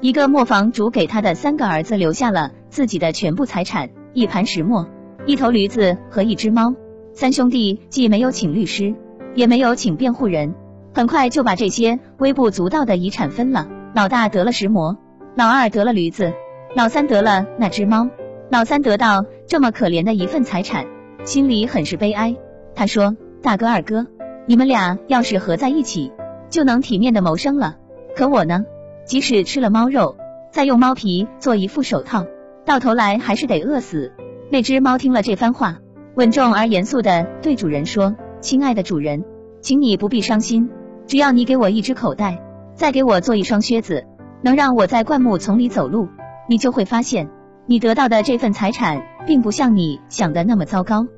一个磨坊主给他的三个儿子留下了自己的全部财产：一盘石磨、一头驴子和一只猫。三兄弟既没有请律师，也没有请辩护人，很快就把这些微不足道的遗产分了。老大得了石磨，老二得了驴子，老三得了那只猫。老三得到这么可怜的一份财产，心里很是悲哀。他说：“大哥、二哥，你们俩要是合在一起，就能体面的谋生了。可我呢，即使吃了猫肉，再用猫皮做一副手套，到头来还是得饿死。”那只猫听了这番话，稳重而严肃的对主人说：“亲爱的主人，请你不必伤心，只要你给我一只口袋。”再给我做一双靴子，能让我在灌木丛里走路，你就会发现，你得到的这份财产并不像你想的那么糟糕。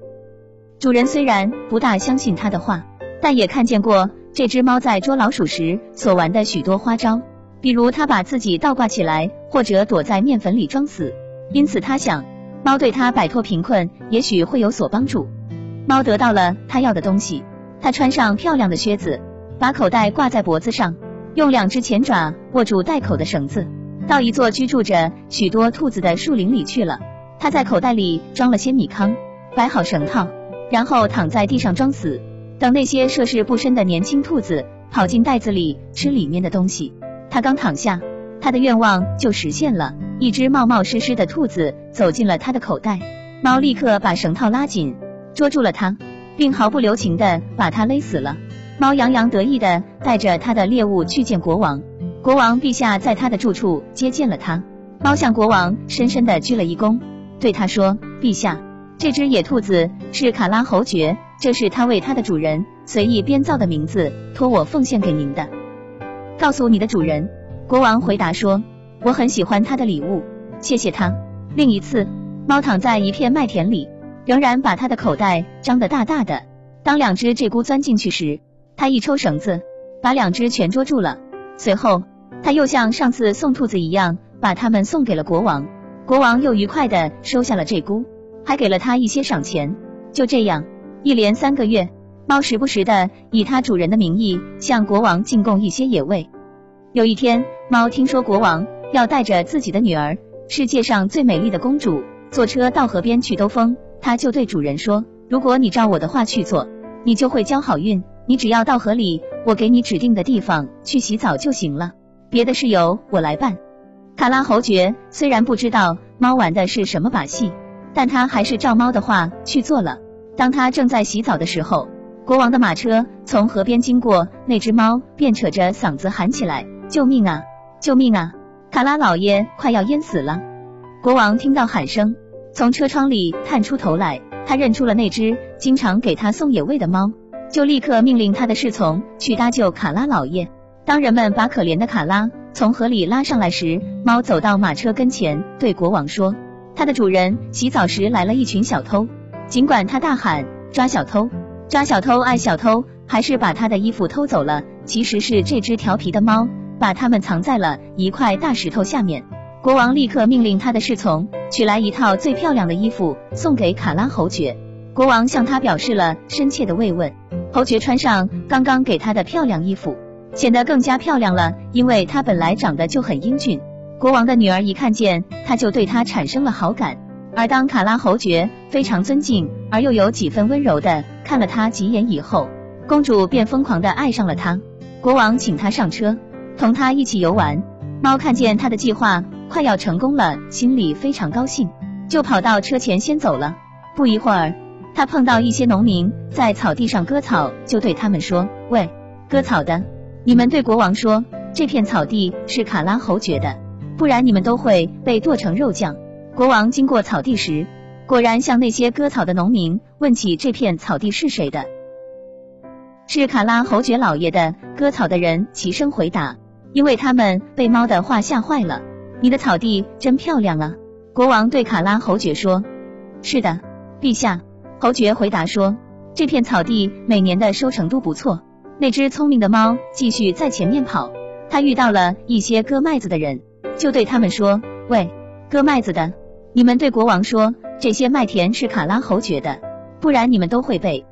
主人虽然不大相信他的话，但也看见过这只猫在捉老鼠时所玩的许多花招，比如它把自己倒挂起来，或者躲在面粉里装死。因此他想，猫对他摆脱贫困也许会有所帮助。猫得到了它要的东西，它穿上漂亮的靴子，把口袋挂在脖子上。用两只前爪握住袋口的绳子，到一座居住着许多兔子的树林里去了。他在口袋里装了些米糠，摆好绳套，然后躺在地上装死，等那些涉世不深的年轻兔子跑进袋子里吃里面的东西。他刚躺下，他的愿望就实现了。一只冒冒失失的兔子走进了他的口袋，猫立刻把绳套拉紧，捉住了它，并毫不留情的把它勒死了。猫洋洋得意的带着他的猎物去见国王，国王陛下在他的住处接见了他。猫向国王深深的鞠了一躬，对他说：“陛下，这只野兔子是卡拉侯爵，这是他为他的主人随意编造的名字，托我奉献给您的。告诉你的主人。”国王回答说：“我很喜欢他的礼物，谢谢他。”另一次，猫躺在一片麦田里，仍然把他的口袋张得大大的。当两只鹧鸪钻进去时，他一抽绳子，把两只全捉住了。随后，他又像上次送兔子一样，把它们送给了国王。国王又愉快的收下了这菇，还给了他一些赏钱。就这样，一连三个月，猫时不时的以它主人的名义向国王进贡一些野味。有一天，猫听说国王要带着自己的女儿，世界上最美丽的公主，坐车到河边去兜风，他就对主人说：“如果你照我的话去做，你就会交好运。”你只要到河里，我给你指定的地方去洗澡就行了，别的事由我来办。卡拉侯爵虽然不知道猫玩的是什么把戏，但他还是照猫的话去做了。当他正在洗澡的时候，国王的马车从河边经过，那只猫便扯着嗓子喊起来：“救命啊！救命啊！卡拉老爷快要淹死了！”国王听到喊声，从车窗里探出头来，他认出了那只经常给他送野味的猫。就立刻命令他的侍从去搭救卡拉老爷。当人们把可怜的卡拉从河里拉上来时，猫走到马车跟前，对国王说：“他的主人洗澡时来了一群小偷，尽管他大喊抓小偷，抓小偷，爱小偷，还是把他的衣服偷走了。其实是这只调皮的猫把他们藏在了一块大石头下面。”国王立刻命令他的侍从取来一套最漂亮的衣服送给卡拉侯爵。国王向他表示了深切的慰问。侯爵穿上刚刚给他的漂亮衣服，显得更加漂亮了，因为他本来长得就很英俊。国王的女儿一看见他，就对他产生了好感。而当卡拉侯爵非常尊敬而又有几分温柔的看了他几眼以后，公主便疯狂的爱上了他。国王请他上车，同他一起游玩。猫看见他的计划快要成功了，心里非常高兴，就跑到车前先走了。不一会儿。他碰到一些农民在草地上割草，就对他们说：“喂，割草的，你们对国王说，这片草地是卡拉侯爵的，不然你们都会被剁成肉酱。”国王经过草地时，果然向那些割草的农民问起这片草地是谁的，是卡拉侯爵老爷的。割草的人齐声回答：“因为他们被猫的话吓坏了。”你的草地真漂亮啊！国王对卡拉侯爵说：“是的，陛下。”侯爵回答说：“这片草地每年的收成都不错。”那只聪明的猫继续在前面跑，它遇到了一些割麦子的人，就对他们说：“喂，割麦子的，你们对国王说，这些麦田是卡拉侯爵的，不然你们都会被